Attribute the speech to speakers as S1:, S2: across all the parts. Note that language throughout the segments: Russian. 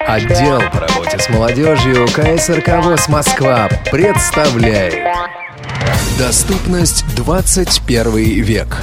S1: Отдел по работе с молодежью КСРК ВОЗ Москва представляет Доступность 21 век.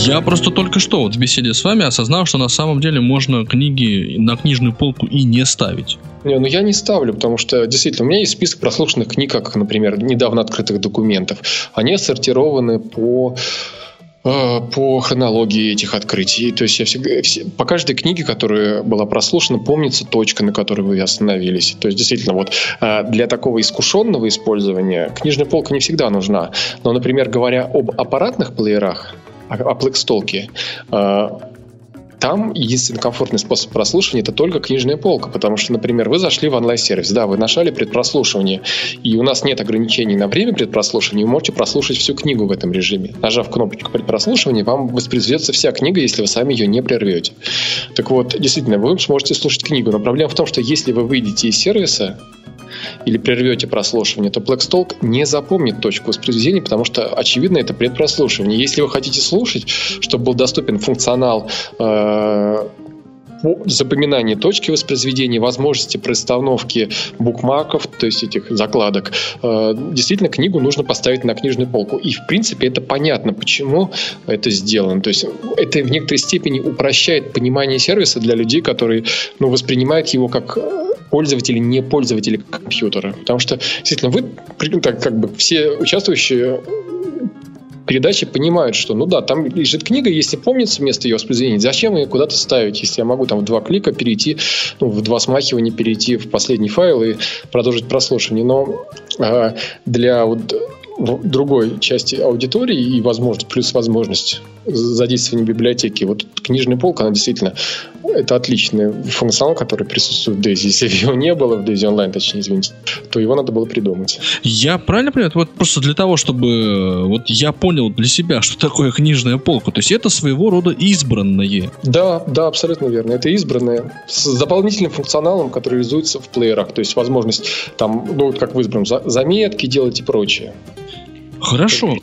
S2: Я просто только что вот в беседе с вами осознал, что на самом деле можно книги на книжную полку и не ставить.
S3: Не, ну я не ставлю, потому что действительно у меня есть список прослушанных книг, как, например, недавно открытых документов. Они отсортированы по э, по хронологии этих открытий. То есть я всегда, все, по каждой книге, которая была прослушана, помнится точка, на которой вы остановились. То есть действительно, вот э, для такого искушенного использования книжная полка не всегда нужна. Но, например, говоря об аппаратных плеерах, о, о Plextalk, э, там единственный комфортный способ прослушивания это только книжная полка, потому что, например, вы зашли в онлайн-сервис, да, вы нажали предпрослушивание, и у нас нет ограничений на время предпрослушивания, вы можете прослушать всю книгу в этом режиме. Нажав кнопочку предпрослушивания, вам воспроизведется вся книга, если вы сами ее не прервете. Так вот, действительно, вы сможете слушать книгу, но проблема в том, что если вы выйдете из сервиса, или прервете прослушивание, то Blackstalk не запомнит точку воспроизведения, потому что, очевидно, это предпрослушивание. Если вы хотите слушать, чтобы был доступен функционал э, запоминания точки воспроизведения, возможности проставновки букмарков, то есть этих закладок, э, действительно книгу нужно поставить на книжную полку. И, в принципе, это понятно, почему это сделано. То есть это в некоторой степени упрощает понимание сервиса для людей, которые ну, воспринимают его как пользователи, не пользователи компьютера. Потому что, действительно, вы, так, как бы все участвующие передачи понимают, что, ну да, там лежит книга, если помнится место ее воспроизведения, зачем ее куда-то ставить, если я могу там в два клика перейти, ну, в два смахивания перейти в последний файл и продолжить прослушивание. Но э, для вот другой части аудитории и возможность, плюс возможность задействования библиотеки. Вот книжная полка, она действительно это отличный функционал, который присутствует в Daisy. Если его не было в Daisy Online, точнее, извините, то его надо было придумать.
S2: Я правильно понимаю? Вот просто для того, чтобы вот я понял для себя, что такое книжная полка. То есть это своего рода избранное.
S3: Да, да, абсолютно верно. Это избранное с дополнительным функционалом, который реализуется в плеерах. То есть возможность там, ну, вот как в избранном, заметки делать и прочее.
S2: Хорошо.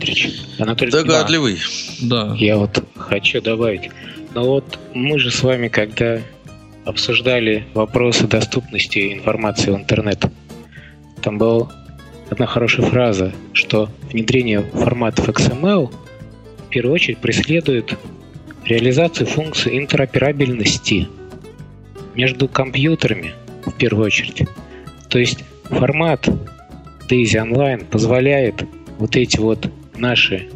S4: Анатолий Догадливый.
S2: Да.
S4: Я вот хочу добавить. Но ну вот мы же с вами, когда обсуждали вопросы доступности информации в интернет, там была одна хорошая фраза, что внедрение форматов XML в первую очередь преследует реализацию функции интероперабельности между компьютерами в первую очередь. То есть формат Daisy Online позволяет вот эти вот наши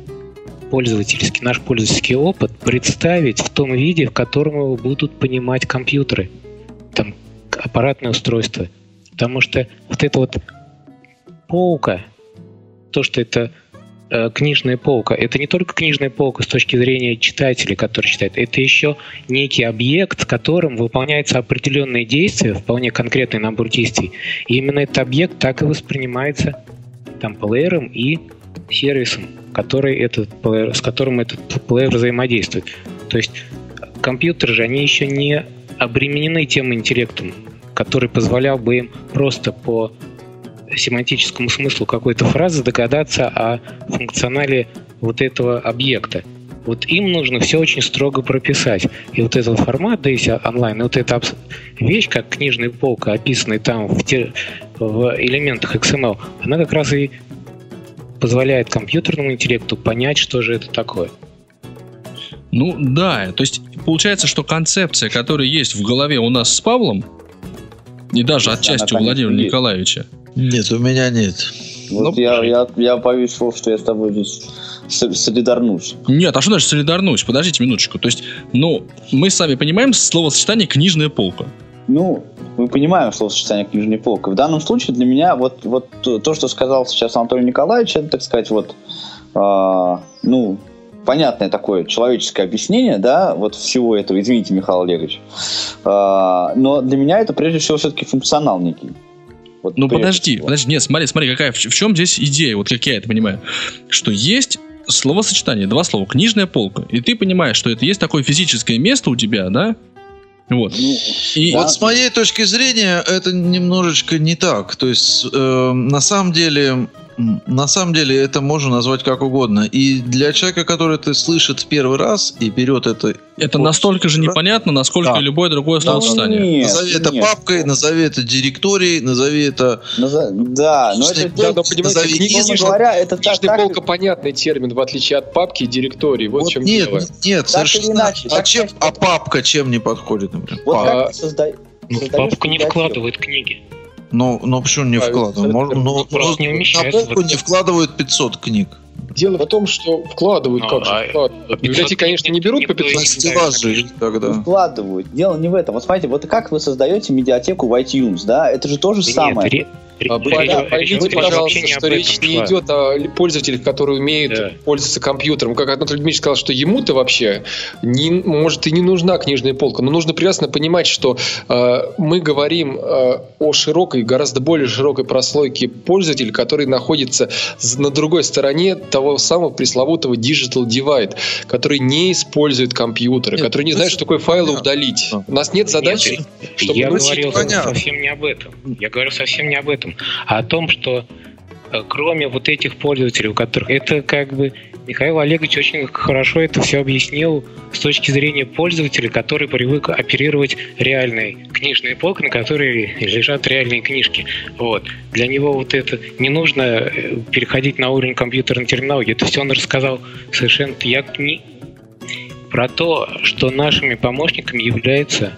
S4: пользовательский, наш пользовательский опыт представить в том виде, в котором его будут понимать компьютеры, там аппаратное устройство. Потому что вот эта вот полка, то, что это э, книжная полка, это не только книжная полка с точки зрения читателя, который читает, это еще некий объект, которым выполняется определенные действия, вполне конкретный набор действий. И именно этот объект так и воспринимается там плеером и сервисом, который этот плеер, с которым этот плеер взаимодействует. То есть компьютеры же, они еще не обременены тем интеллектом, который позволял бы им просто по семантическому смыслу какой-то фразы догадаться о функционале вот этого объекта. Вот им нужно все очень строго прописать. И вот этот формат DAISY онлайн, и вот эта вещь, как книжная полка, описанная там в, те, в элементах XML, она как раз и позволяет компьютерному интеллекту понять, что же это такое.
S2: Ну да, то есть получается, что концепция, которая есть в голове у нас с Павлом, и даже отчасти у Владимира нет. Николаевича.
S5: Нет, у меня нет.
S6: Вот ну, я, я, я боюсь, что я с тобой здесь солидарнусь.
S2: Нет, а что значит солидарнусь? Подождите минуточку. То есть, ну, мы сами понимаем словосочетание «книжная полка».
S6: Ну, мы понимаем словосочетание книжной полка. В данном случае для меня вот, вот то, что сказал сейчас Анатолий Николаевич, это, так сказать, вот, э, ну, понятное такое человеческое объяснение, да, вот всего этого, извините, Михаил Олегович. Э, но для меня это прежде всего все-таки функционал некий.
S2: Вот ну подожди, всего. подожди, нет, смотри, смотри, какая, в, в чем здесь идея, вот как я это понимаю, что есть словосочетание, два слова, книжная полка, и ты понимаешь, что это есть такое физическое место у тебя, да, вот. Ну,
S5: и... вот с моей точки зрения это немножечко не так. То есть э, на самом деле на самом деле это можно назвать как угодно. И для человека, который это слышит в первый раз и берет это...
S2: Это настолько же непонятно, насколько да. любое другое словосочетание.
S5: Нет, назови это нет. папкой, назови это директорией, назови это...
S6: Да, но это... Да, но,
S3: назови книжный, говоря, это так, так... полка понятный термин, в отличие от папки и директории. Вот, вот чем
S5: нет,
S3: дело.
S5: Нет, так совершенно... Иначе, а, чем, а папка чем не подходит, например?
S4: Вот а... как созда... ну, папку не вкладывает книги.
S5: Но, но почему не вкладывают? Можно, но, просто не на полку не вкладывают 500 книг.
S3: Дело в том, что вкладывают, ну, как же а вкладывают. Библиотеки, конечно, не берут по 500
S6: стеллажи тогда. Вкладывают. Дело не в этом. Вот смотрите, вот как вы создаете медиатеку в iTunes, да? Это же то же самое. Нет,
S3: Поймите, пожалуйста, что речь не идет о пользователях, которые умеют да. пользоваться компьютером. Как Анатолий Дмитриевич сказал, что ему-то вообще не, может и не нужна книжная полка, но нужно прекрасно понимать, что э, мы говорим э, о широкой, гораздо более широкой прослойке пользователей, которые находятся на другой стороне того самого пресловутого digital divide, который не использует компьютеры, нет, который не знает, что такое файлы нет. удалить. У нас нет задачи,
S4: нет, чтобы... Я говорил совсем не об этом. Я говорю совсем не об этом этом, а о том, что э, кроме вот этих пользователей, у которых это как бы Михаил Олегович очень хорошо это все объяснил с точки зрения пользователя, который привык оперировать реальной книжной полкой, на которой лежат реальные книжки. Вот. Для него вот это не нужно э, переходить на уровень компьютерной терминологии. Это все он рассказал совершенно я не про то, что нашими помощниками является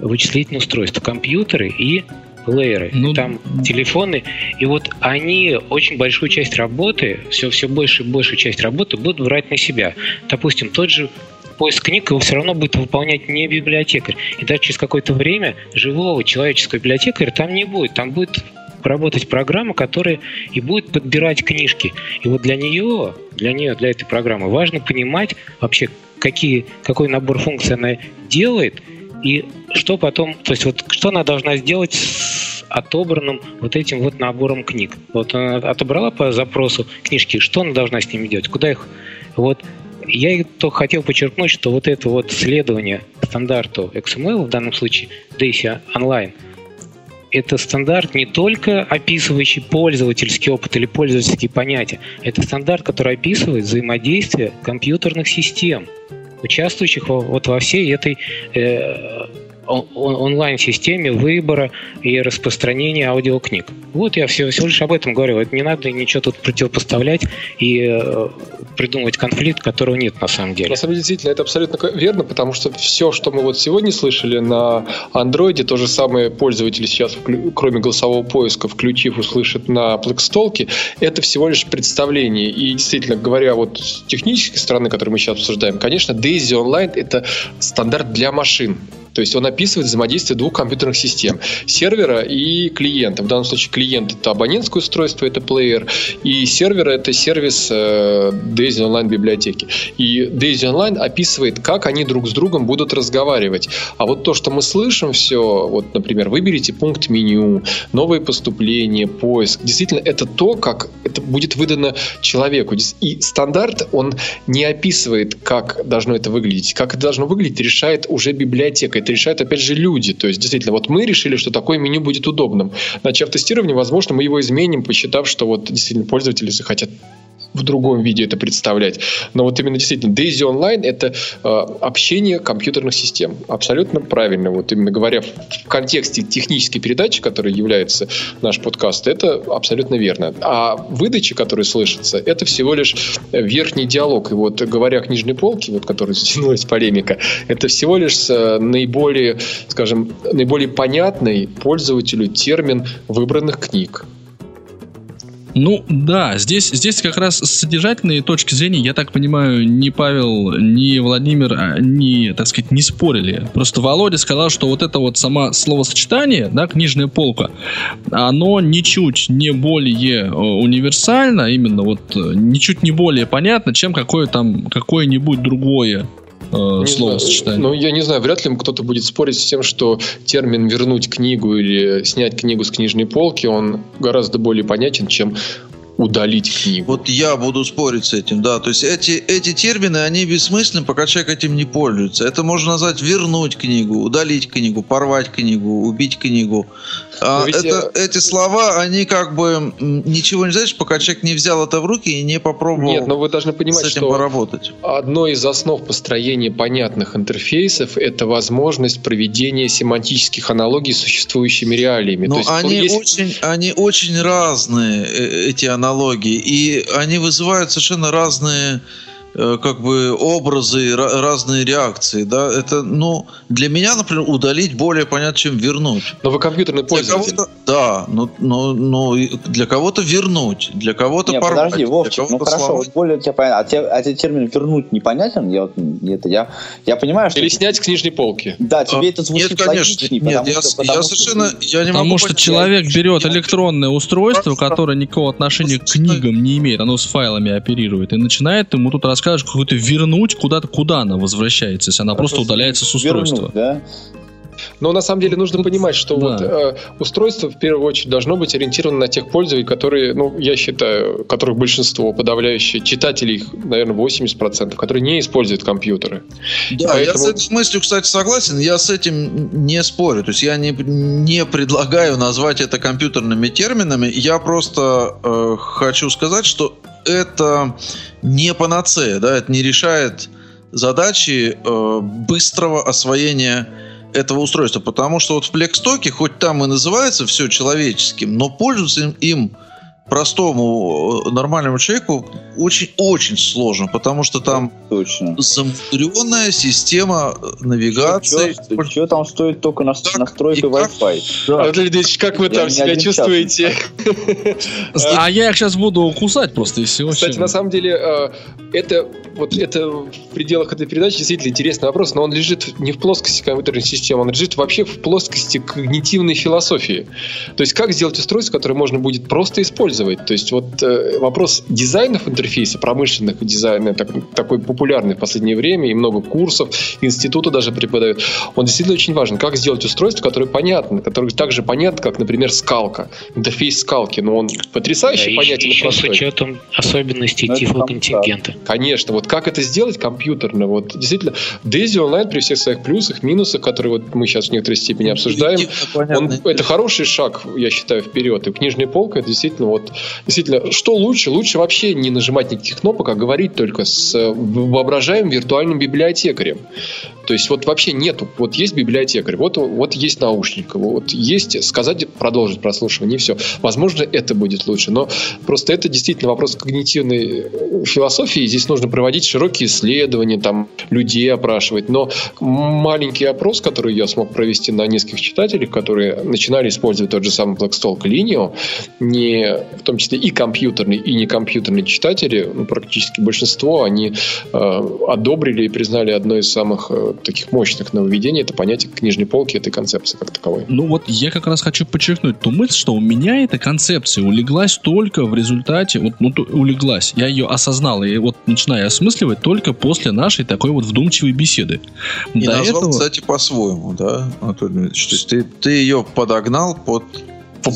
S4: вычислительное устройство, компьютеры и плееры, ну, там телефоны, и вот они очень большую часть работы, все, все больше и большую часть работы будут брать на себя. Допустим, тот же поиск книг его все равно будет выполнять не библиотекарь. И даже через какое-то время живого человеческого библиотекаря там не будет. Там будет работать программа, которая и будет подбирать книжки. И вот для нее, для нее, для этой программы важно понимать вообще, какие, какой набор функций она делает – и что потом, то есть вот что она должна сделать с отобранным вот этим вот набором книг? Вот она отобрала по запросу книжки, что она должна с ними делать? Куда их? Вот я только хотел подчеркнуть, что вот это вот следование стандарту XML, в данном случае DAISY Online, это стандарт не только описывающий пользовательский опыт или пользовательские понятия, это стандарт, который описывает взаимодействие компьютерных систем – участвующих вот во всей этой э, онлайн-системе выбора и распространения аудиокниг. Вот я все, всего лишь об этом говорю. Это не надо ничего тут противопоставлять и э, придумывать конфликт, которого нет на самом деле.
S3: На самом деле, действительно, это абсолютно верно, потому что все, что мы вот сегодня слышали на андроиде, то же самое пользователи сейчас, кроме голосового поиска, включив, услышат на Plextalk, это всего лишь представление. И действительно, говоря вот с технической стороны, которую мы сейчас обсуждаем, конечно, Daisy Online это стандарт для машин. То есть он описывает взаимодействие двух компьютерных систем. Сервера и клиента. В данном случае клиент это абонентское устройство, это плеер. И сервер это сервис э, Daisy Online библиотеки. И Daisy Online описывает, как они друг с другом будут разговаривать. А вот то, что мы слышим все, вот, например, выберите пункт меню, новые поступления, поиск. Действительно, это то, как это будет выдано человеку. И стандарт, он не описывает, как должно это выглядеть. Как это должно выглядеть, решает уже библиотека это решают, опять же, люди. То есть, действительно, вот мы решили, что такое меню будет удобным. Начав тестирование, возможно, мы его изменим, посчитав, что вот действительно пользователи захотят в другом виде это представлять. Но вот именно действительно Daisy Online это э, общение компьютерных систем. Абсолютно правильно. Вот именно говоря в контексте технической передачи, которой является наш подкаст, это абсолютно верно. А выдачи, которые слышатся, это всего лишь верхний диалог. И вот говоря о книжной полке, вот которой затянулась полемика, это всего лишь э, наиболее, скажем, наиболее понятный пользователю термин выбранных книг.
S2: Ну да, здесь, здесь как раз с содержательной точки зрения, я так понимаю, ни Павел, ни Владимир, а, ни, так сказать, не спорили. Просто Володя сказал, что вот это вот само словосочетание, да, книжная полка, оно ничуть не более э, универсально, именно вот э, ничуть не более понятно, чем какое там какое-нибудь другое э, словосочетание.
S3: Ну, я не знаю, вряд ли кто-то будет спорить с тем, что термин «вернуть книгу» или «снять книгу с книжной полки», он гораздо более понятен, чем удалить книгу.
S5: Вот я буду спорить с этим, да. То есть эти, эти термины, они бессмысленны, пока человек этим не пользуется. Это можно назвать вернуть книгу, удалить книгу, порвать книгу, убить книгу. А это, я... Эти слова, они как бы ничего не значат, пока человек не взял это в руки и не попробовал
S3: Нет, но вы должны понимать,
S5: с этим
S3: что
S5: поработать.
S3: Одно из основ построения понятных интерфейсов – это возможность проведения семантических аналогий с существующими реалиями.
S5: Но они, есть... очень, они очень разные, э, эти аналогии аналогии, и они вызывают совершенно разные как бы образы, разные реакции, да, это, ну, для меня, например, удалить более понятно, чем вернуть.
S3: Но вы компьютерный пользователь.
S5: Да, но, но, но для кого-то вернуть, для кого-то
S6: Нет,
S5: порвать.
S6: подожди, Вовчик, ну хорошо, сломать. более тебе понятно, а, те, а тебе термин вернуть непонятен? Я, это, я, я понимаю, что...
S3: Или снять с книжной полки.
S6: Да, тебе а, это звучит
S5: Нет, конечно, нет, я, что, я совершенно, я не
S2: Потому
S5: могу
S2: что человек я, берет электронное устройство, которое никакого отношения к книгам не имеет, оно с файлами оперирует, и начинает ему тут рассказывать какую-то вернуть куда-то, куда она возвращается, если она просто, просто удаляется с устройства. Вернуть, да?
S3: Но на самом деле нужно понимать, что да. вот э, устройство в первую очередь должно быть ориентировано на тех пользователей, которые, ну, я считаю, которых большинство, подавляющее, читателей, их, наверное, 80%, которые не используют компьютеры.
S5: Да, Поэтому... я с этой мыслью, кстати, согласен, я с этим не спорю. То есть я не, не предлагаю назвать это компьютерными терминами, я просто э, хочу сказать, что это не панацея, да, это не решает задачи э, быстрого освоения этого устройства, потому что вот в Plextalk е, хоть там и называется все человеческим, но пользоваться им, им простому э, нормальному человеку очень-очень сложно, потому что там
S6: Точно.
S5: замудренная система навигации.
S6: Что, что там стоит только на, как, настройка Wi-Fi?
S3: Да. Ильич, как вы там себя чувствуете?
S2: А я их сейчас буду кусать просто и все.
S3: Кстати, на самом деле, э, это вот это в пределах этой передачи действительно интересный вопрос, но он лежит не в плоскости компьютерной системы, он лежит вообще в плоскости когнитивной философии. То есть как сделать устройство, которое можно будет просто использовать. То есть вот э, вопрос дизайнов интерфейса, промышленных дизайна, так, такой популярный в последнее время, и много курсов, институты даже преподают, он действительно очень важен. Как сделать устройство, которое понятно, которое так же понятно, как, например, скалка, интерфейс скалки, но он потрясающе да, понятен
S4: еще, и простой. с учетом особенностей ну, тифлоконтингента.
S3: Конечно, вот как это сделать компьютерно? Вот действительно, Daisy Online при всех своих плюсах, минусах, которые вот мы сейчас в некоторой степени ну, обсуждаем, он, это хороший шаг, я считаю, вперед. И книжная полка это действительно вот действительно, что лучше? Лучше вообще не нажимать никаких кнопок, а говорить только с воображаемым виртуальным библиотекарем. То есть вот вообще нету, вот есть библиотекарь, вот, вот есть наушник, вот есть сказать, продолжить прослушивание, и все. Возможно, это будет лучше, но просто это действительно вопрос когнитивной э, философии. Здесь нужно проводить широкие исследования, там людей опрашивать. Но маленький опрос, который я смог провести на нескольких читателях, которые начинали использовать тот же самый Blackstalk Linio, не, в том числе и компьютерные, и некомпьютерные читатели, ну, практически большинство, они э, одобрили и признали одно из самых э, таких мощных нововведений это понятие книжной полки этой концепции как таковой.
S2: Ну вот я как раз хочу подчеркнуть ту мысль, что у меня эта концепция улеглась только в результате, вот ну, улеглась, я ее осознал, и вот начинаю осмысливать только после нашей такой вот вдумчивой беседы.
S5: И До назвал, этого... кстати, по-своему, да, Анатолий Ильич? То есть ты, ты ее подогнал под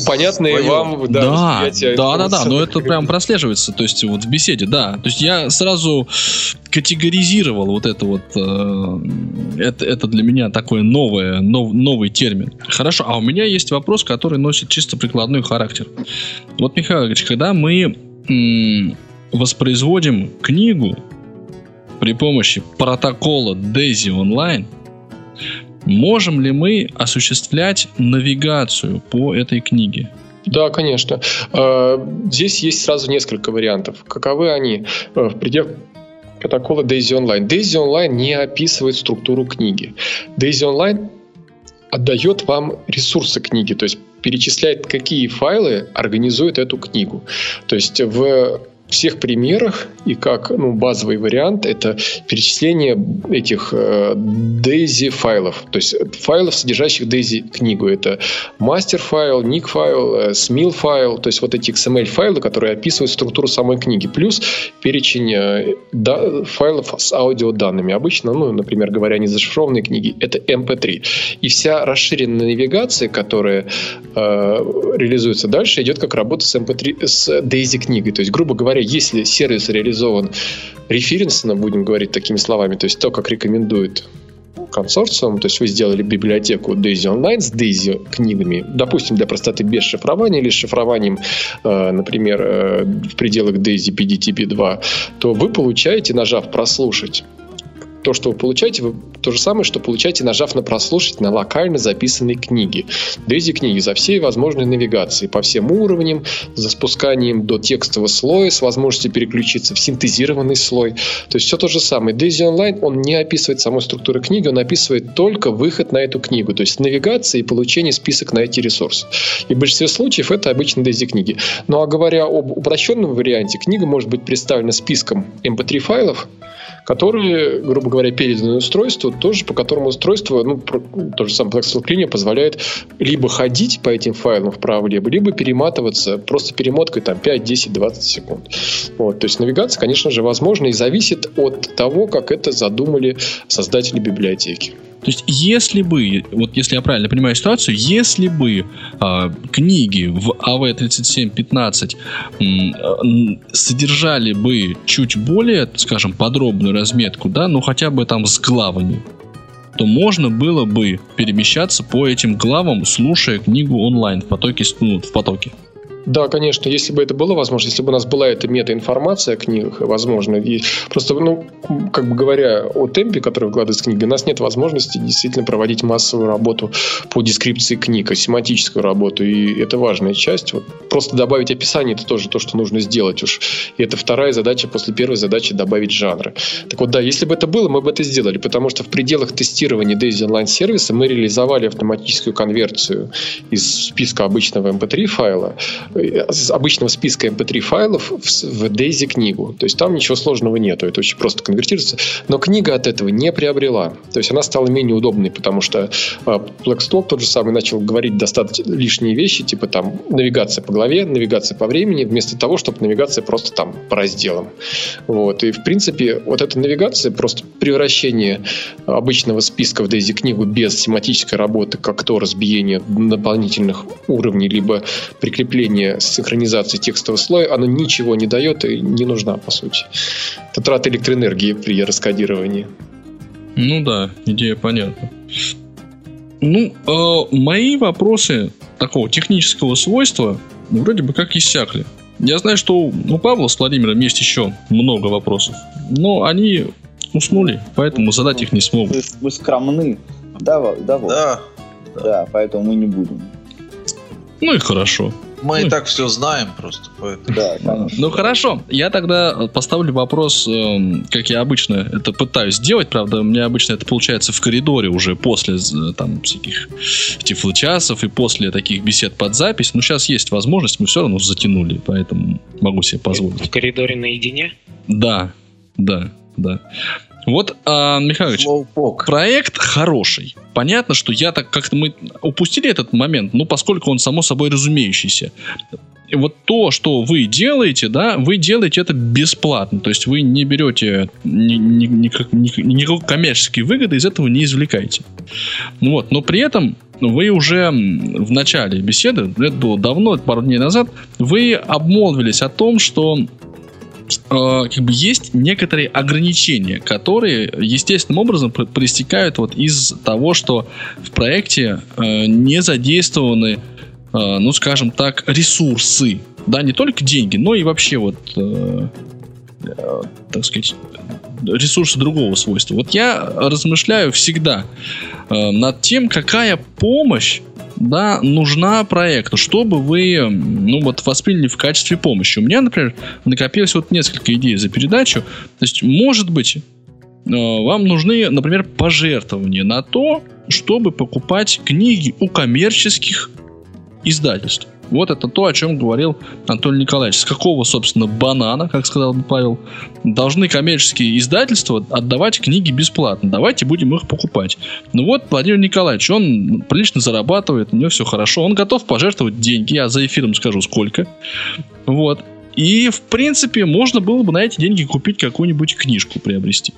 S3: понятные Свое. вам
S2: да, да, да, да, да, но это прям прослеживается, то есть вот в беседе, да, то есть я сразу категоризировал вот это вот, э, это, это для меня такой новое, нов, новый термин. Хорошо, а у меня есть вопрос, который носит чисто прикладной характер. Вот, Михаил Ильич, когда мы м, воспроизводим книгу при помощи протокола DAISY Online, Можем ли мы осуществлять навигацию по этой книге?
S3: Да, конечно. А, здесь есть сразу несколько вариантов. Каковы они? А, в пределах протокола Daisy Online. Daisy Online не описывает структуру книги. Daisy Online отдает вам ресурсы книги, то есть перечисляет, какие файлы организуют эту книгу. То есть в всех примерах и как ну, базовый вариант это перечисление этих э, DAISY файлов, то есть файлов, содержащих DAISY книгу. Это мастер файл, ник файл, э, smil файл, то есть вот эти XML файлы, которые описывают структуру самой книги, плюс перечень э, да, файлов с аудиоданными. Обычно, ну, например, говоря, не зашифрованные книги, это MP3. И вся расширенная навигация, которая э, реализуется дальше, идет как работа с MP3, с DAISY книгой. То есть, грубо говоря, говоря, если сервис реализован референсно, будем говорить такими словами, то есть то, как рекомендует консорциум, то есть вы сделали библиотеку Daisy Online с Daisy книгами, допустим, для простоты без шифрования или с шифрованием, э, например, э, в пределах Daisy PDTP2, то вы получаете, нажав «Прослушать», то, что вы получаете, вы то же самое, что получаете, нажав на прослушать на локально записанной книге. Дейзи книги за всей возможной навигацией по всем уровням, за спусканием до текстового слоя с возможностью переключиться в синтезированный слой. То есть все то же самое. Дейзи онлайн, он не описывает саму структуру книги, он описывает только выход на эту книгу, то есть навигация и получение список на эти ресурсы. И в большинстве случаев это обычно Дейзи книги. Ну а говоря об упрощенном варианте, книга может быть представлена списком MP3 файлов, которые, грубо говоря, переданы устройству, тоже по которому устройство, ну, то же самое Cleaner позволяет либо ходить по этим файлам вправо-либо, либо перематываться просто перемоткой там 5, 10, 20 секунд. Вот, то есть навигация, конечно же, возможна и зависит от того, как это задумали создатели библиотеки.
S2: То есть, если бы, вот если я правильно понимаю ситуацию, если бы э, книги в AV3715 э, содержали бы чуть более, скажем, подробную разметку, да, ну хотя бы там с главами, то можно было бы перемещаться по этим главам, слушая книгу онлайн в потоке, ну, в потоке.
S3: Да, конечно, если бы это было возможно, если бы у нас была эта метаинформация о книгах, возможно, и просто, ну, как бы говоря о темпе, который вкладывается в книги, у нас нет возможности действительно проводить массовую работу по дескрипции книг, а семантическую работу, и это важная часть. Вот просто добавить описание, это тоже то, что нужно сделать уж. И это вторая задача после первой задачи добавить жанры. Так вот, да, если бы это было, мы бы это сделали, потому что в пределах тестирования Daisy Online сервиса мы реализовали автоматическую конверсию из списка обычного MP3 эм файла обычного списка MP3 файлов в, в Daisy книгу. То есть там ничего сложного нету, это очень просто конвертируется. Но книга от этого не приобрела. То есть она стала менее удобной, потому что э, Blackstock тот же самый начал говорить достаточно лишние вещи, типа там навигация по главе, навигация по времени, вместо того, чтобы навигация просто там по разделам. Вот. И в принципе вот эта навигация, просто превращение обычного списка в Daisy книгу без семантической работы, как то разбиение дополнительных уровней, либо прикрепление синхронизации текстового слоя, оно ничего не дает и не нужна, по сути. Это трата электроэнергии при раскодировании.
S2: Ну да, идея понятна. Ну, э, мои вопросы такого технического свойства вроде бы как иссякли. Я знаю, что у Павла с Владимиром есть еще много вопросов, но они уснули, поэтому задать их не смогу. Вы,
S6: вы скромны. Да, да, вот. да. Да, поэтому мы не будем.
S2: Ну и хорошо.
S5: Мы ну, и так все знаем просто. Поэтому.
S2: Да, Ну хорошо, я тогда поставлю вопрос, эм, как я обычно это пытаюсь сделать, правда, у меня обычно это получается в коридоре уже после э, там всяких тифлочасов и после таких бесед под запись. Но сейчас есть возможность, мы все равно затянули, поэтому могу себе позволить. В
S4: коридоре наедине?
S2: Да, да, да. Вот, а, Михайлович, проект хороший. Понятно, что я так как-то мы упустили этот момент, ну, поскольку он само собой разумеющийся. И вот то, что вы делаете, да, вы делаете это бесплатно. То есть вы не берете ни, ни, ни, никакой коммерческой выгоды из этого не извлекаете. Ну вот, но при этом вы уже в начале беседы, это было давно, пару дней назад, вы обмолвились о том, что Э, как бы есть некоторые ограничения, которые естественным образом проистекают вот из того, что в проекте э, не задействованы, э, ну скажем так, ресурсы, да, не только деньги, но и вообще вот, так сказать, ресурсы другого свойства. Вот я размышляю всегда над тем, какая помощь да, нужна проекту, чтобы вы, ну, вот, восприняли в качестве помощи. У меня, например, накопилось вот несколько идей за передачу. То есть, может быть, э, вам нужны, например, пожертвования на то, чтобы покупать книги у коммерческих издательств. Вот это то, о чем говорил Антон Николаевич. С какого, собственно, банана, как сказал бы Павел, должны коммерческие издательства отдавать книги бесплатно. Давайте будем их покупать. Ну вот Владимир Николаевич, он прилично зарабатывает, у него все хорошо. Он готов пожертвовать деньги, я за эфиром скажу сколько. Вот. И, в принципе, можно было бы на эти деньги купить какую-нибудь книжку, приобрести.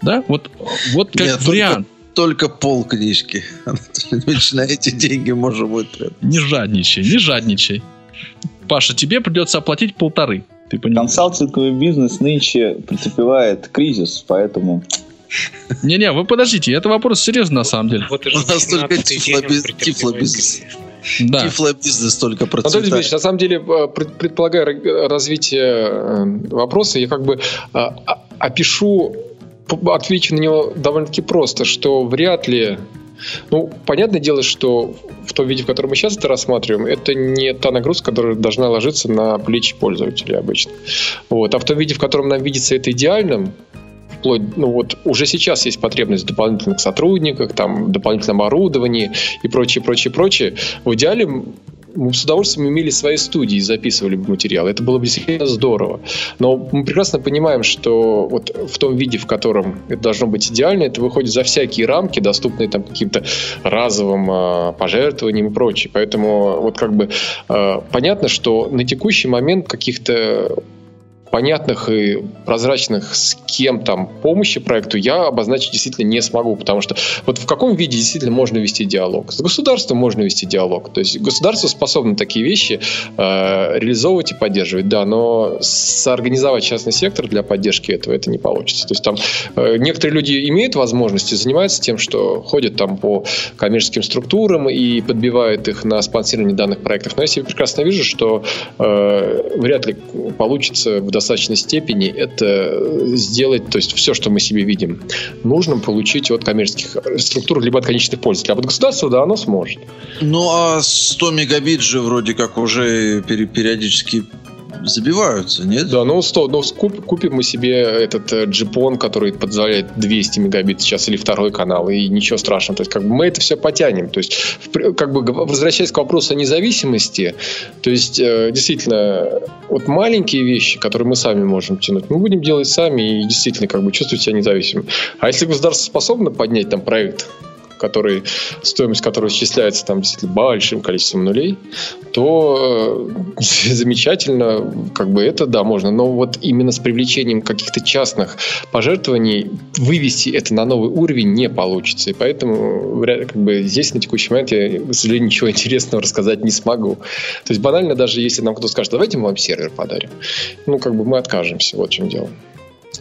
S2: Да? Вот, вот как
S5: Нет,
S2: вариант.
S5: Только, только пол книжки. На эти деньги можно будет...
S2: Не жадничай, не жадничай. Паша, тебе придется оплатить полторы. Ты понимаешь?
S6: Консалтинговый бизнес нынче претерпевает кризис, поэтому...
S2: Не-не, вы подождите, это вопрос серьезный на самом деле.
S4: Вот
S5: У нас только
S4: 17-й день он
S5: тифлобиз-
S4: претерпевает
S5: тифлобизнес.
S2: Да.
S5: Тифлобизнес только
S3: Анатолий
S5: процветает.
S3: Дмитриевич, на самом деле, э, пред- предполагая р- развитие э, вопроса, я как бы э, а- опишу, отвечу на него довольно-таки просто, что вряд ли ну, понятное дело, что в том виде, в котором мы сейчас это рассматриваем, это не та нагрузка, которая должна ложиться на плечи пользователя обычно. Вот. А в том виде, в котором нам видится это идеальным, вплоть, ну вот уже сейчас есть потребность в дополнительных сотрудниках, там, дополнительном оборудовании и прочее, прочее, прочее. В идеале мы с удовольствием имели свои студии и записывали бы материал. Это было бы действительно здорово. Но мы прекрасно понимаем, что вот в том виде, в котором это должно быть идеально, это выходит за всякие рамки, доступные там каким-то разовым э, пожертвованиям и прочее. Поэтому вот как бы э, понятно, что на текущий момент каких-то понятных и прозрачных схем там помощи проекту я обозначить действительно не смогу, потому что вот в каком виде действительно можно вести диалог? С государством можно вести диалог, то есть государство способно такие вещи э, реализовывать и поддерживать, да, но соорганизовать частный сектор для поддержки этого это не получится. То есть там э, некоторые люди имеют возможности занимаются тем, что ходят там по коммерческим структурам и подбивают их на спонсирование данных проектов, но я себе прекрасно вижу, что э, вряд ли получится в достаточной степени это сделать, то есть все, что мы себе видим, нужно получить от коммерческих структур, либо от конечных пользователей. А вот государство, да, оно сможет.
S5: Ну, а 100 мегабит же вроде как уже периодически забиваются, нет?
S3: Да, ну, 100, ну куп- купим мы себе этот э, джипон, который позволяет 200 мегабит сейчас, или второй канал, и ничего страшного. То есть, как бы мы это все потянем. То есть, как бы возвращаясь к вопросу о независимости, то есть, э, действительно, вот маленькие вещи, которые мы сами можем тянуть, мы будем делать сами и действительно как бы чувствовать себя независимым. А если государство способно поднять там проект, который, стоимость которого исчисляется там действительно большим количеством нулей, то э, замечательно, как бы это да, можно. Но вот именно с привлечением каких-то частных пожертвований вывести это на новый уровень не получится. И поэтому вряд- как бы здесь на текущий момент я, к сожалению, ничего интересного рассказать не смогу. То есть банально даже если нам кто-то скажет, давайте мы вам сервер подарим, ну как бы мы откажемся, вот в чем дело.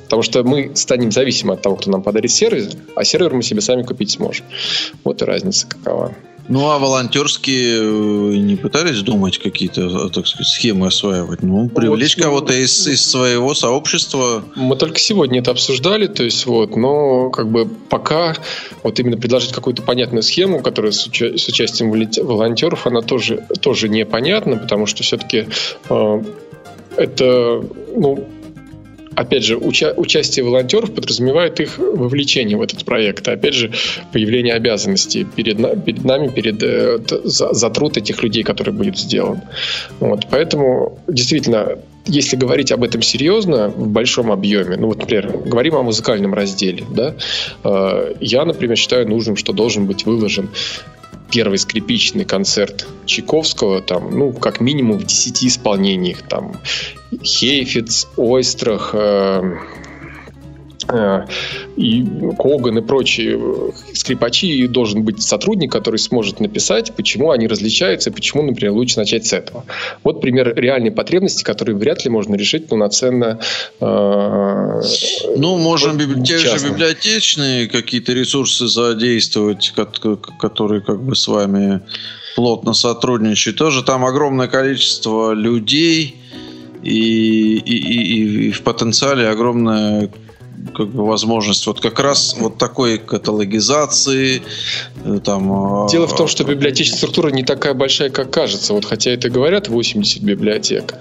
S3: Потому что мы станем зависимы от того, кто нам подарит сервер, а сервер мы себе сами купить сможем. Вот и разница какова.
S5: Ну, а волонтерские э, не пытались думать какие-то, э, так сказать, схемы осваивать? Ну, привлечь
S3: Вот, ну,
S5: кого-то из, из своего сообщества.
S3: Мы только сегодня это обсуждали, то есть вот, но как бы пока вот именно предложить какую-то понятную схему, которая с, уча- с участием волонте- волонтеров, она тоже, тоже непонятна, потому что все-таки э, это, ну, опять же, уча- участие волонтеров подразумевает их вовлечение в этот проект. Опять же, появление обязанностей перед, на- перед нами, перед э, за, за труд этих людей, который будет сделан. Вот, поэтому, действительно, если говорить об этом серьезно, в большом объеме, ну вот, например, говорим о музыкальном разделе, да, э, я, например, считаю нужным, что должен быть выложен первый скрипичный концерт Чайковского, там, ну, как минимум в 10 исполнениях, там, Хейфиц, Ойстрах, э, и Коган и прочие скрипачи, и должен быть сотрудник, который сможет написать, почему они различаются, и почему, например, лучше начать с этого. Вот пример реальной потребности, которые вряд ли можно решить полноценно. э,
S5: Ну, можем
S3: вот
S5: те же библиотечные какие-то ресурсы задействовать, ко- ко- которые как бы с вами плотно сотрудничают. Тоже там огромное количество людей и, и, и- и в потенциале огромная как бы возможность вот как раз вот такой каталогизации э, там э,
S3: Дело в том, что библиотечная структура не такая большая, как кажется. Вот хотя это говорят 80 библиотек.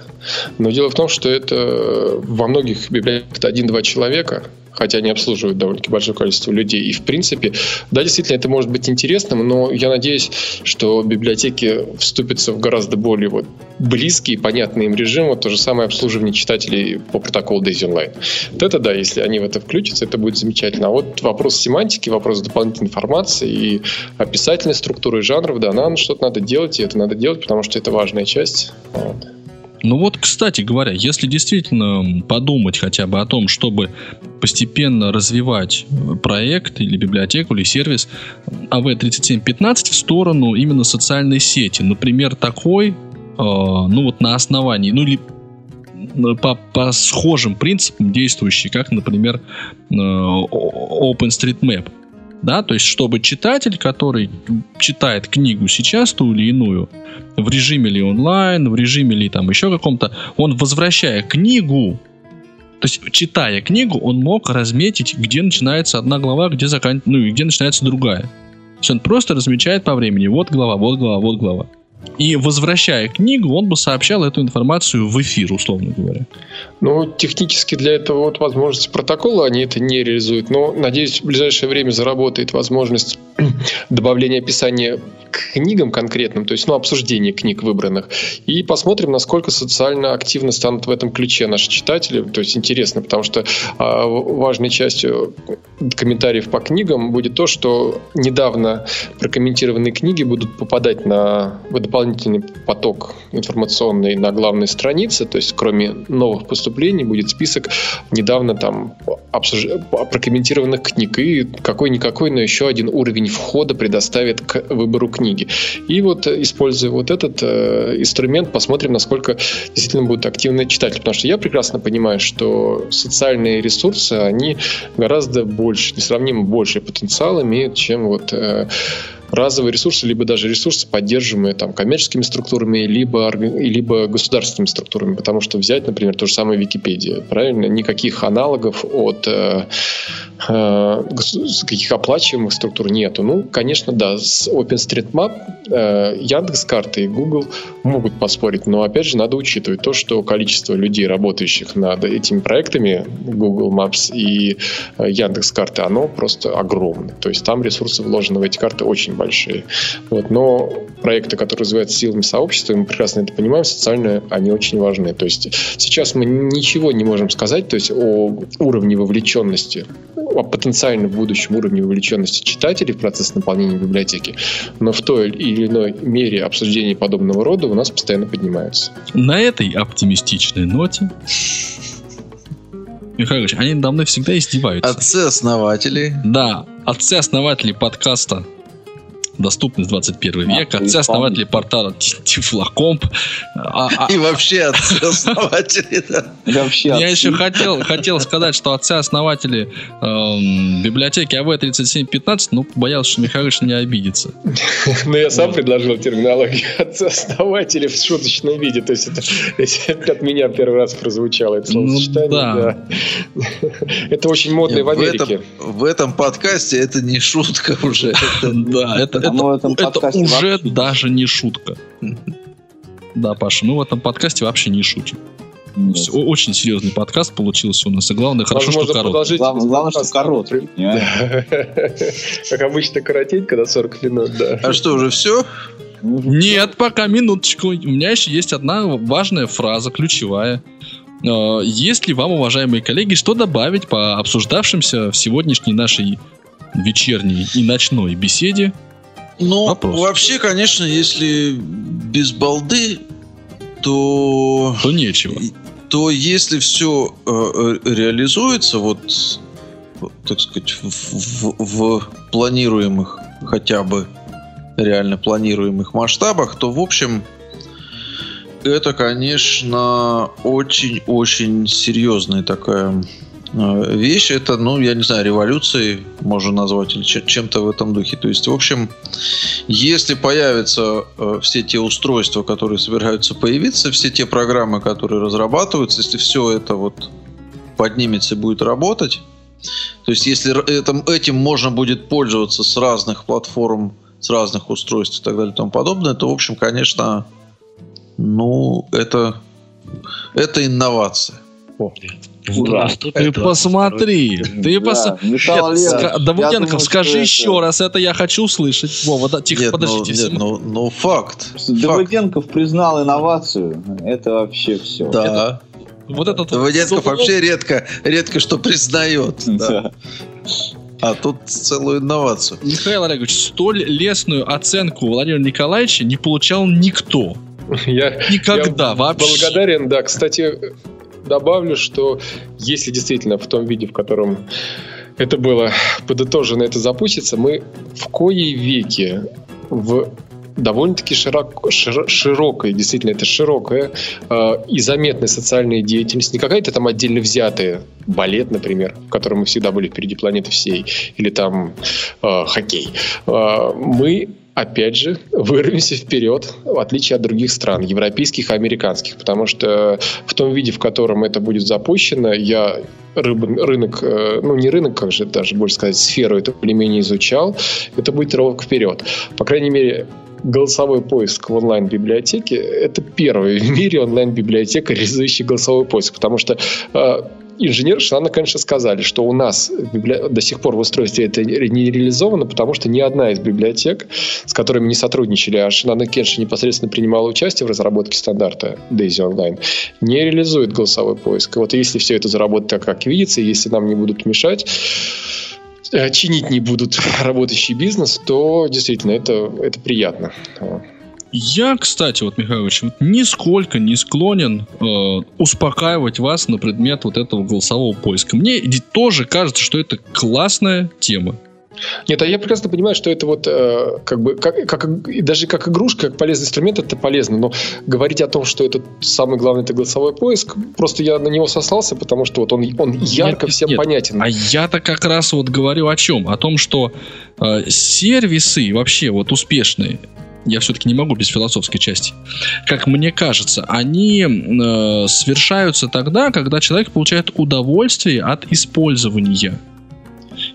S3: Но дело в том, что это во многих библиотеках это один-два человека. Хотя они обслуживают довольно-таки большое количество людей. И, в принципе, да, действительно, это может быть интересным, но я надеюсь, что библиотеки вступятся в гораздо более вот близкий и понятный им режим, вот то же самое обслуживание читателей по протоколу Daisy Online. Вот это да, если они в это включатся, это будет замечательно. А вот вопрос семантики, вопрос дополнительной информации и описательной структуры жанров, да, нам что-то надо делать, и это надо делать, потому что это важная часть. Вот.
S2: Ну вот, кстати говоря, если действительно подумать хотя бы о том, чтобы постепенно развивать проект или библиотеку или сервис AV3715 в сторону именно социальной сети, например, такой, э, ну вот на основании, ну или по, по схожим принципам действующий, как, например, э, OpenStreetMap. Да, то есть, чтобы читатель, который читает книгу сейчас, ту или иную, в режиме ли онлайн, в режиме ли там еще каком-то, он, возвращая книгу, то есть, читая книгу, он мог разметить, где начинается одна глава, где, закан... ну, и где начинается другая. То есть он просто размечает по времени. Вот глава, вот глава, вот глава. И возвращая книгу, он бы сообщал эту информацию в эфир, условно говоря.
S3: Ну, технически для этого вот возможность протокола они это не реализуют. Но, надеюсь, в ближайшее время заработает возможность добавления описания к книгам конкретным, то есть ну, обсуждение книг выбранных. И посмотрим, насколько социально активно станут в этом ключе наши читатели. То есть интересно, потому что а, важной частью комментариев по книгам будет то, что недавно прокомментированные книги будут попадать на дополнительный поток информационный на главной странице. То есть кроме новых поступлений будет список недавно там обсуж... прокомментированных книг. И какой-никакой, но еще один уровень входа предоставит к выбору книги. И вот, э, используя вот этот э, инструмент, посмотрим, насколько действительно будут активны читатели. Потому что я прекрасно понимаю, что социальные ресурсы, они гораздо больше, несравнимо больше потенциал имеют, чем вот э, разовые ресурсы, либо даже ресурсы, поддерживаемые там, коммерческими структурами, либо, либо государственными структурами. Потому что взять, например, то же самое Википедия. Правильно? Никаких аналогов от э, каких оплачиваемых структур нету. Ну, конечно, да, с OpenStreetMap э, Яндекс.Карты и Google могут поспорить, но, опять же, надо учитывать то, что количество людей, работающих над этими проектами Google Maps и э, Яндекс.Карты, оно просто огромное. То есть там ресурсы вложены в эти карты очень большие. Вот. Но проекты, которые развиваются силами сообщества, мы прекрасно это понимаем, социально они очень важны. То есть сейчас мы ничего не можем сказать то есть, о уровне вовлеченности, о потенциальном будущем уровне вовлеченности читателей в процесс наполнения библиотеки, но в той или иной мере обсуждения подобного рода у нас постоянно поднимаются.
S2: На этой оптимистичной ноте Михаил Ильич, они надо мной всегда издеваются.
S5: Отцы-основатели.
S2: Да, отцы-основатели подкаста доступность 21 век, отцы-основатели портала Тифлокомп.
S5: А, а, и вообще отцы-основатели,
S2: Я еще хотел, хотел сказать, что отцы-основатели эм, библиотеки АВ-3715, ну, боялся, что Михайлович не обидится.
S3: Ну, я сам предложил терминологию отцы-основатели в шуточном виде, то есть это от меня первый раз прозвучало это ну словосочетание. Это очень модно в Америке.
S5: В этом подкасте это не шутка уже.
S2: Да, это это, это уже вообще... даже не шутка. Да, Паша, мы в этом подкасте вообще не шутим. Нет. Очень серьезный подкаст получился у нас. И главное, хорошо, что короткий.
S6: Главное, главное что короткий.
S3: Как обычно, коротенько до 40 минут, да.
S5: А что, уже все?
S2: Нет, пока минуточку. У меня еще есть одна важная фраза, ключевая. А, есть ли вам, уважаемые коллеги, что добавить по обсуждавшимся в сегодняшней нашей вечерней и ночной беседе
S5: ну, Вопрос. вообще, конечно, если без балды, то...
S2: То нечего.
S5: То если все э, э, реализуется, вот, так сказать, в, в, в планируемых, хотя бы реально планируемых масштабах, то, в общем, это, конечно, очень-очень серьезная такая вещь. Это, ну, я не знаю, революцией можно назвать или чем-то в этом духе. То есть, в общем, если появятся э, все те устройства, которые собираются появиться, все те программы, которые разрабатываются, если все это вот поднимется и будет работать, то есть, если этим, этим можно будет пользоваться с разных платформ, с разных устройств и так далее и тому подобное, то, в общем, конечно, ну, это, это инновация.
S2: О.
S6: Ура.
S2: Ты посмотри, ты
S6: Да,
S2: посмотри.
S6: Думаю,
S2: скажи еще
S6: это-
S2: раз, это я хочу услышать. Вова, да, тихо,
S5: Нет, ну,
S2: подождите.
S5: нет, ну, ну, факт. факт.
S6: Давыденков признал инновацию. Это вообще все.
S5: Да.
S2: Вот этот вот
S5: Давыденков вообще редко, редко что признает. да.
S6: Да.
S5: А тут целую инновацию.
S2: Михаил Олегович, столь лестную оценку Владимира Николаевича не получал никто.
S3: Я,
S2: Никогда
S3: я
S2: вообще.
S3: благодарен, да. Кстати, добавлю, что если действительно в том виде, в котором это было подытожено, это запустится, мы в коей веке в довольно-таки широко, широ- широкой, действительно, это широкая э, и заметная социальная деятельность, не какая-то там отдельно взятая балет, например, в котором мы всегда были впереди планеты всей, или там э, хоккей. Э, мы опять же, вырвемся вперед, в отличие от других стран, европейских и американских, потому что в том виде, в котором это будет запущено, я рынок, э, ну не рынок, как же даже больше сказать, сферу это более-менее изучал, это будет рывок вперед. По крайней мере, голосовой поиск в онлайн-библиотеке – это первая в мире онлайн-библиотека, реализующая голосовой поиск, потому что э, инженеры Шана, конечно, сказали, что у нас библи- до сих пор в устройстве это не реализовано, потому что ни одна из библиотек, с которыми не сотрудничали, а Шинана Кенши непосредственно принимала участие в разработке стандарта Daisy Online, не реализует голосовой поиск. И вот если все это заработает так, как видится, если нам не будут мешать, э, чинить не будут работающий бизнес, то действительно это, это приятно.
S2: Я, кстати, вот, Михайлович, нисколько не склонен э, успокаивать вас на предмет вот этого голосового поиска. Мне тоже кажется, что это классная тема.
S3: Нет, а я прекрасно понимаю, что это вот э, как бы как, как- даже как игрушка, как полезный инструмент, это полезно. Но говорить о том, что это самый главный это голосовой поиск, просто я на него сослался, потому что вот он, он ярко
S2: Нет,
S3: всем
S2: нет.
S3: понятен.
S2: А я-то как раз вот говорю о чем? О том, что э, сервисы вообще вот успешные, я все-таки не могу без философской части, как мне кажется, они э, совершаются тогда, когда человек получает удовольствие от использования.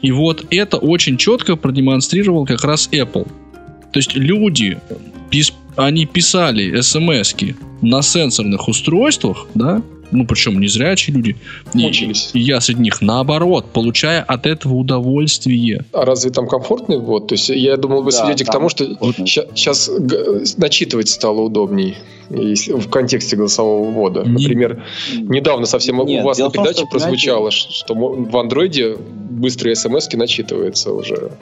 S2: И вот это очень четко продемонстрировал как раз Apple. То есть люди, они писали смс на сенсорных устройствах, да, ну причем не зрячие люди, и,
S3: Мучились.
S2: и я среди них, наоборот, получая от этого удовольствие.
S3: А разве там комфортный ввод? То есть я думал, вы
S6: Да,
S3: сведете к тому, что сейчас начитывать стало удобней. Если в контексте голосового ввода.
S2: Не-
S3: Например, недавно совсем
S6: Нет,
S3: у вас на
S6: в том,
S3: передаче
S6: что, понимаете-
S3: прозвучало, что мо- в андроиде быстрые смс начитываются уже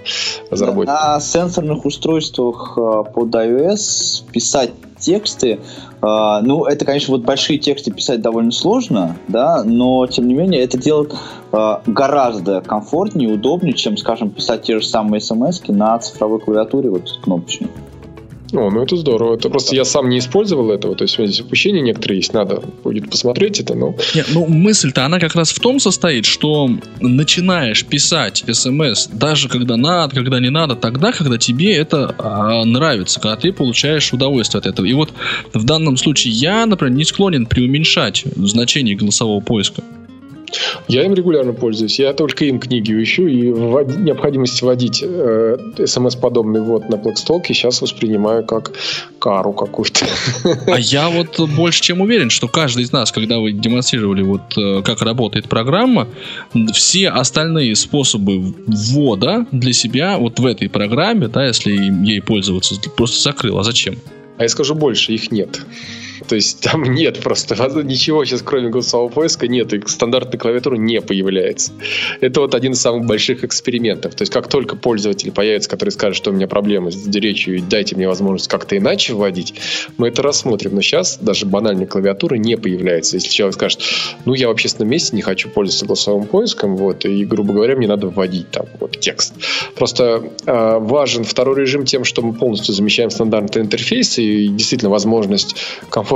S3: разработчикам.
S6: На сенсорных устройствах э, под iOS писать тексты, э, ну, это, конечно, вот большие тексты писать довольно сложно, да, но, тем не менее, это делает э, гораздо комфортнее удобнее, чем, скажем, писать те же самые смс на цифровой клавиатуре, вот кнопочной.
S3: О, ну это здорово. Это просто я сам не использовал этого. То есть у меня здесь упущения некоторые есть. Надо будет посмотреть это. Но
S2: Не, ну, мысль-то она как раз в том состоит, что начинаешь писать смс даже когда надо, когда не надо, тогда, когда тебе это а, нравится, когда ты получаешь удовольствие от этого. И вот в данном случае я, например, не склонен преуменьшать значение голосового поиска.
S3: Я им регулярно пользуюсь. Я только им книги ищу. И ввод- необходимость вводить э, смс-подобный ввод на Blackstalk сейчас воспринимаю как кару какую-то.
S2: А я вот больше чем уверен, что каждый из нас, когда вы демонстрировали вот э, как работает программа, все остальные способы ввода для себя вот в этой программе, да, если ей пользоваться, просто закрыл. А зачем?
S3: А я скажу больше, их нет. То есть там нет просто ничего сейчас, кроме голосового поиска, нет. И стандартная клавиатура не появляется. Это вот один из самых больших экспериментов. То есть как только пользователь появится, который скажет, что у меня проблемы с речью, и дайте мне возможность как-то иначе вводить, мы это рассмотрим. Но сейчас даже банальная клавиатура не появляется. Если человек скажет, ну я в общественном месте не хочу пользоваться голосовым поиском, вот, и, грубо говоря, мне надо вводить там вот текст. Просто э, важен второй режим тем, что мы полностью замещаем стандартный интерфейс, и действительно возможность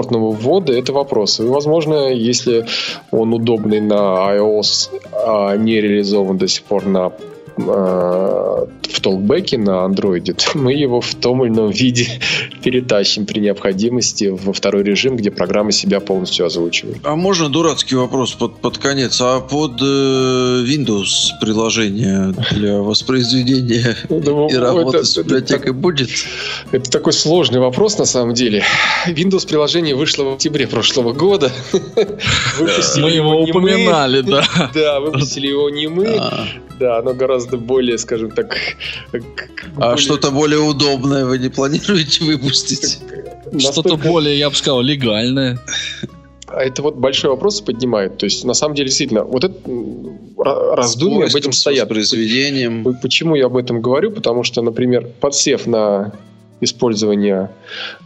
S3: комфортного ввода – это вопрос. И, возможно, если он удобный на iOS, а не реализован до сих пор на в толкбеке на андроиде, то мы его в том или ином виде перетащим при необходимости во второй режим, где программа себя полностью озвучивает.
S5: А можно дурацкий вопрос под, под конец? А под э, Windows приложение для воспроизведения
S3: Ну,
S5: и работы с библиотекой будет?
S3: Это такой сложный вопрос на самом деле. Windows приложение вышло в октябре прошлого года.
S2: Мы его упоминали, да.
S3: Да, выпустили его не мы. Да, оно гораздо более, скажем так...
S5: а
S3: более-
S5: что-то более удобное вы не планируете выпустить?
S2: Что-то
S3: настолько-
S2: более, я бы сказал, легальное.
S3: А это вот большой вопрос поднимает. То есть, на самом деле, действительно, вот это раздумья об этом
S5: С
S3: стоят. Почему я об этом говорю? Потому что, например, подсев на использование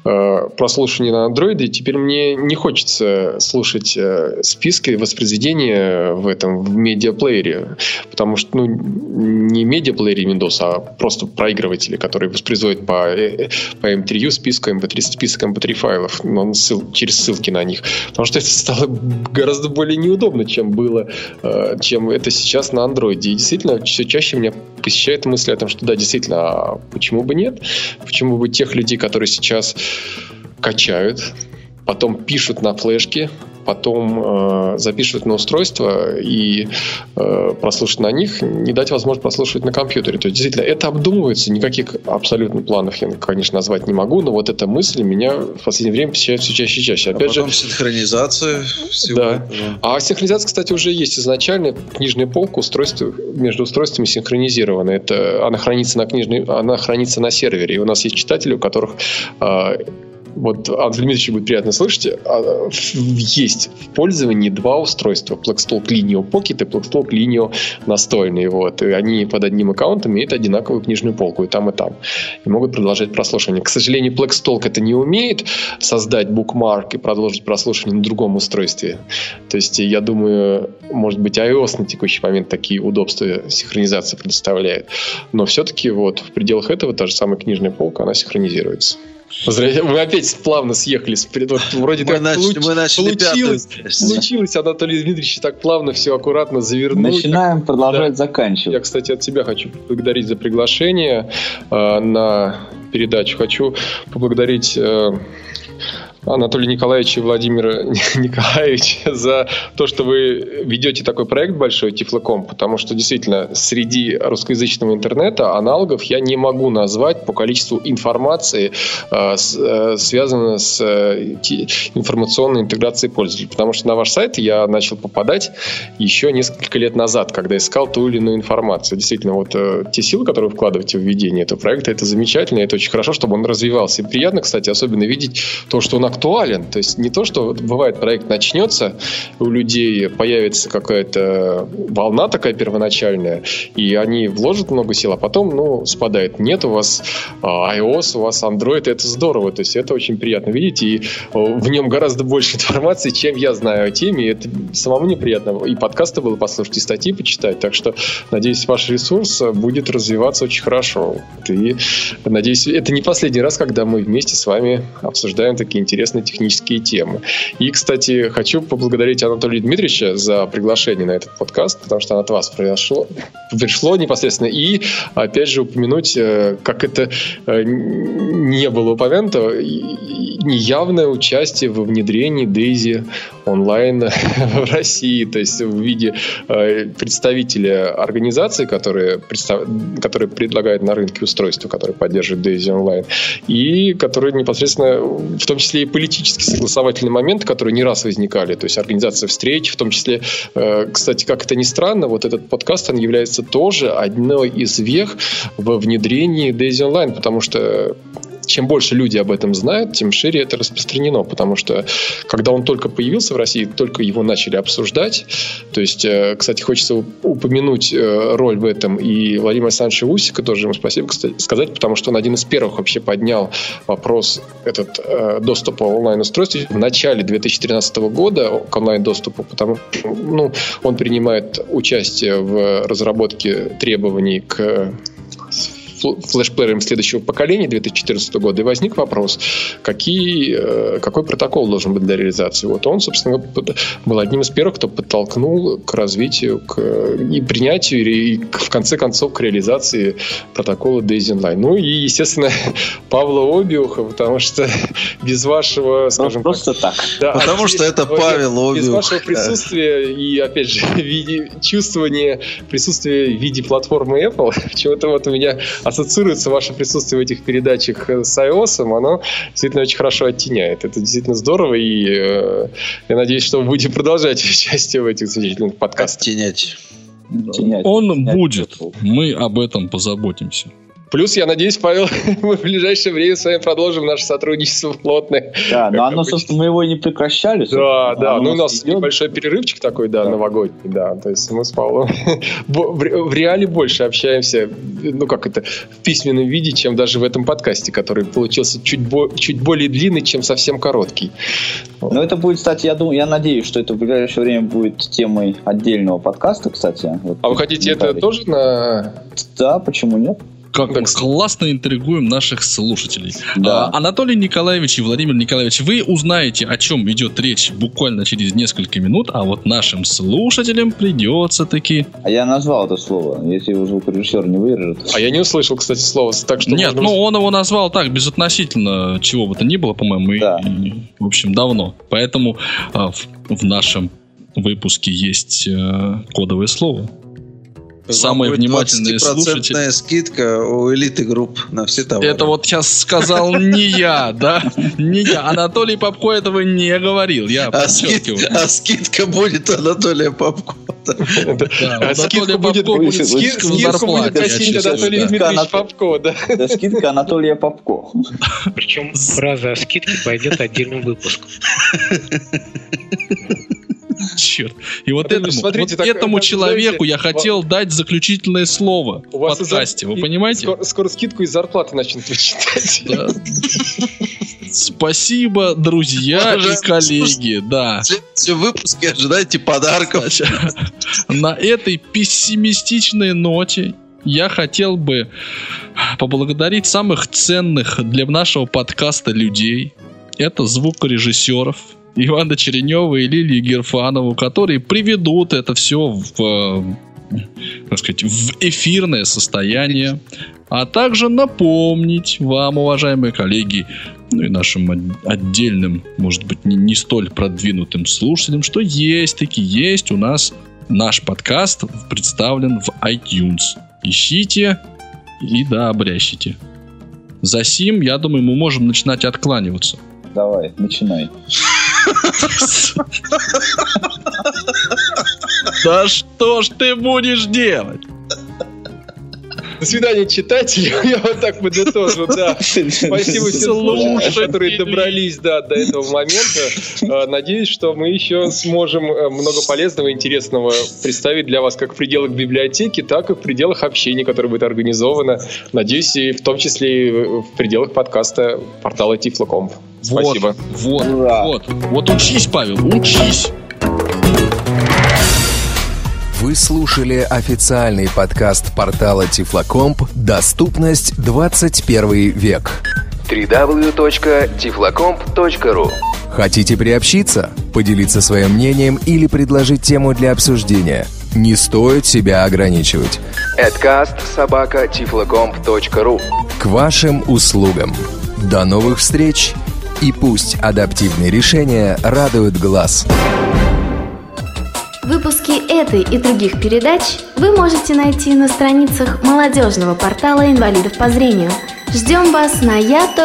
S3: э, прослушивания на андроиде, теперь мне не хочется слушать э, списки воспроизведения в этом в медиаплеере, потому что ну не медиаплеере Windows, а просто проигрыватели, которые воспроизводят по э, по M3 списку MP3 список MP3 файлов, но ссыл- через ссылки на них, потому что это стало гораздо более неудобно, чем было, э, чем это сейчас на андроиде. И действительно, все чаще меня посещает мысль о том, что да, действительно, а почему бы нет? Почему тех людей, которые сейчас качают, потом пишут на флешке, потом э, запишут на устройство и э, прослушать на них, не дать возможность прослушивать на компьютере. То есть, действительно, это обдумывается. Никаких абсолютно планов я, конечно, назвать не могу, но вот эта мысль меня в последнее время посещает все чаще и чаще.
S5: А
S3: Опять же,
S5: потом синхронизация всего
S3: Да.
S5: этого.
S3: а синхронизация, кстати, уже есть изначально. Книжная полка устройство, между устройствами синхронизирована. Это, она, хранится на книжной, она хранится на сервере. И у нас есть читатели, у которых а, вот Антон Дмитриевич будет приятно слышать, а, есть в пользовании два устройства. Plextalk Linio Pocket и Plextalk Linio настольный. Вот. И они под одним аккаунтом имеют одинаковую книжную полку и там, и там. И могут продолжать прослушивание. К сожалению, Plextalk это не умеет создать букмарк и продолжить прослушивание на другом устройстве. То есть, я думаю, может быть, iOS на текущий момент такие удобства синхронизации предоставляет. Но все-таки вот в пределах этого та же самая книжная полка, она синхронизируется. Мы опять плавно съехали. с вот Вроде
S5: Мы,
S3: так
S5: нач-
S3: получ-
S5: мы начали
S3: получилось,
S5: пятую
S3: получилось, Анатолий Дмитриевич так плавно все аккуратно завернул.
S6: Начинаем, продолжать,
S3: Я,
S6: заканчивать.
S3: кстати, от себя хочу поблагодарить за приглашение э, на передачу. Хочу поблагодарить э, Анатолия Николаевича и Владимира Николаевича за то, что вы ведете такой проект большой Тифлоком, потому что действительно среди русскоязычного интернета аналогов я не могу назвать по количеству информации, э, э, связанной с э, информационной интеграцией пользователей. Потому что на ваш сайт я начал попадать еще несколько лет назад, когда искал ту или иную информацию. Действительно, вот те силы, которые вы вкладываете в ведение этого проекта, это замечательно, это очень хорошо, чтобы он развивался. И приятно, кстати, особенно видеть то, что он актуален. То есть не то, что бывает проект начнется, у людей появится какая-то волна такая первоначальная, и они вложат много сил, а потом, ну, спадает. Нет у вас а, iOS, у вас Android, это здорово. То есть это очень приятно видеть, и в нем гораздо больше информации, чем я знаю о теме, и это самому неприятно. И подкасты было послушать, и статьи почитать. Так что, надеюсь, ваш ресурс э, будет развиваться очень хорошо. И, надеюсь, это не последний раз, когда мы вместе с вами обсуждаем такие интересные технические темы. И, кстати, хочу поблагодарить Анатолия Дмитриевича за приглашение на этот подкаст, потому что от вас произошло, пришло непосредственно. И, опять же, упомянуть, э, как это э, не было упомянуто, неявное участие во внедрении Дейзи онлайн в России, то есть в виде э, представителя организации, которые, представ- которые предлагают на рынке устройства, которые поддерживают Дейзи онлайн, и которые непосредственно, в том числе и политически согласовательные моменты, которые не раз возникали, то есть организация встреч, в том числе, э, кстати, как это ни странно, вот этот подкаст, он является тоже одной из вех во внедрении Дейзи онлайн, потому что чем больше люди об этом знают, тем шире это распространено, потому что когда он только появился в России, только его начали обсуждать. То есть, э, кстати, хочется уп- упомянуть э, роль в этом и Владимира Александровича Усика, тоже ему спасибо кстати, сказать, потому что он один из первых вообще поднял вопрос этот э, доступа онлайн-устройств в начале 2013 года к онлайн-доступу, потому что ну, он принимает участие в разработке требований к флешплеерами следующего поколения 2014 года, и возник вопрос, какие, э, какой протокол должен быть для реализации. Вот он, собственно, был одним из первых, кто подтолкнул к развитию к, и принятию, и в конце концов к реализации протокола Daisy Line. Ну и, естественно, Павла Обиуха, потому что без вашего,
S6: Ну,
S3: скажем
S6: просто так.
S3: да,
S5: Потому
S3: а
S5: что это
S3: без-
S5: Павел
S3: Без
S5: Обиух.
S3: вашего присутствия и, опять же, в виде чувствования присутствия в виде платформы Apple, почему-то вот у меня ассоциируется ваше присутствие в этих передачах э, с iOS, оно действительно очень хорошо оттеняет. Это действительно здорово, и э, я надеюсь, что вы будете продолжать участие в этих замечательных подкастах.
S5: Оттенять.
S6: Тенять.
S2: Он
S6: Тенять.
S2: будет. Мы об этом позаботимся.
S3: Плюс, я надеюсь, Павел, мы в ближайшее время с вами продолжим наше сотрудничество плотное.
S6: Да, но оно,
S3: обычно.
S6: собственно, мы его и не прекращали.
S3: Да, да.
S6: Оно
S3: Ну, у нас
S6: идет.
S3: небольшой перерывчик такой, да,
S6: Да.
S3: новогодний, да. То есть мы с Павлом в ре- в реале больше общаемся, ну, как это, в письменном виде, чем даже в этом подкасте, который получился чуть, бо- чуть более длинный, чем совсем короткий.
S6: Но это будет, кстати, я думаю, я надеюсь, что это в ближайшее время будет темой отдельного подкаста, кстати. Вот
S3: А вы хотите это тоже на...
S6: Да, почему нет?
S2: Как
S3: Так,
S2: классно интригуем наших слушателей.
S6: Да.
S2: А, Анатолий Николаевич и Владимир Николаевич, вы узнаете, о чем идет речь буквально через несколько минут, а вот нашим слушателям придется таки...
S6: А я назвал это слово, если его звукорежиссер не вырежет.
S3: А я не услышал, кстати, слова, так что...
S2: Нет,
S3: можно-
S2: ну он его назвал так, безотносительно чего бы то ни было, по-моему, и-
S6: Да.
S2: и, в общем, давно. Поэтому а, в, в нашем выпуске есть э, кодовое слово. Самые внимательные
S5: 20%
S2: слушатели.
S5: скидка у элиты групп на все товары.
S2: Это вот сейчас сказал не я, да? Не я. Анатолий Попко этого не говорил. Я
S5: а, скид- а скидка будет Анатолия Попко.
S3: А
S2: скидка
S3: будет
S6: скидка Анатолия Попко.
S4: Причем фраза о скидке пойдет отдельным выпуском.
S2: Черт. И вот этому,
S3: смотрите,
S2: вот
S3: так,
S2: этому
S3: вы
S2: человеку
S3: знаете,
S2: я хотел дать заключительное слово
S3: У
S2: в
S3: вас из-за-
S2: подкасте. Вы понимаете?
S3: Скоро, скоро скидку из зарплаты начнут вычитать.
S2: Да. Спасибо, друзья и коллеги. Да.
S5: В следующем выпуске ожидайте подарков.
S2: На этой пессимистичной ноте я хотел бы поблагодарить самых ценных для нашего подкаста людей. Это звукорежиссеров Ивана Черенева и Лилии Герфанову, которые приведут это все в, э, так сказать, в эфирное состояние. А также напомнить вам, уважаемые коллеги, ну и нашим от- отдельным, может быть, не, не столь продвинутым слушателям, что есть таки есть у нас наш подкаст представлен в iTunes. Ищите и да, обрящите. За сим, я думаю, мы можем начинать откланиваться.
S6: Давай, начинай.
S2: Да что ж ты будешь делать?
S3: До свидания, читатели. Я вот так подытожу, да. Спасибо всем которые добрались да, до этого момента. Э, Надеюсь, что мы еще сможем э, много полезного и интересного представить для вас как в пределах библиотеки, так и в пределах общения, которое будет организовано. Надеюсь, и в том числе и в пределах подкаста портала Тифлокомп. Спасибо.
S2: Вот, вот,
S6: Ура.
S2: вот. Вот учись, Павел, учись.
S1: Вы слушали официальный подкаст портала Тифлокомп «Доступность 21 век».
S7: www.tiflocomp.ru
S1: Хотите приобщиться, поделиться своим мнением или предложить тему для обсуждения? Не стоит себя ограничивать.
S7: Adcast собака
S1: К вашим услугам. До новых встреч! И пусть адаптивные решения радуют глаз.
S8: Выпуски этой и других передач вы можете найти на страницах молодежного портала инвалидов по зрению. Ждем вас на я.ксрк.ру.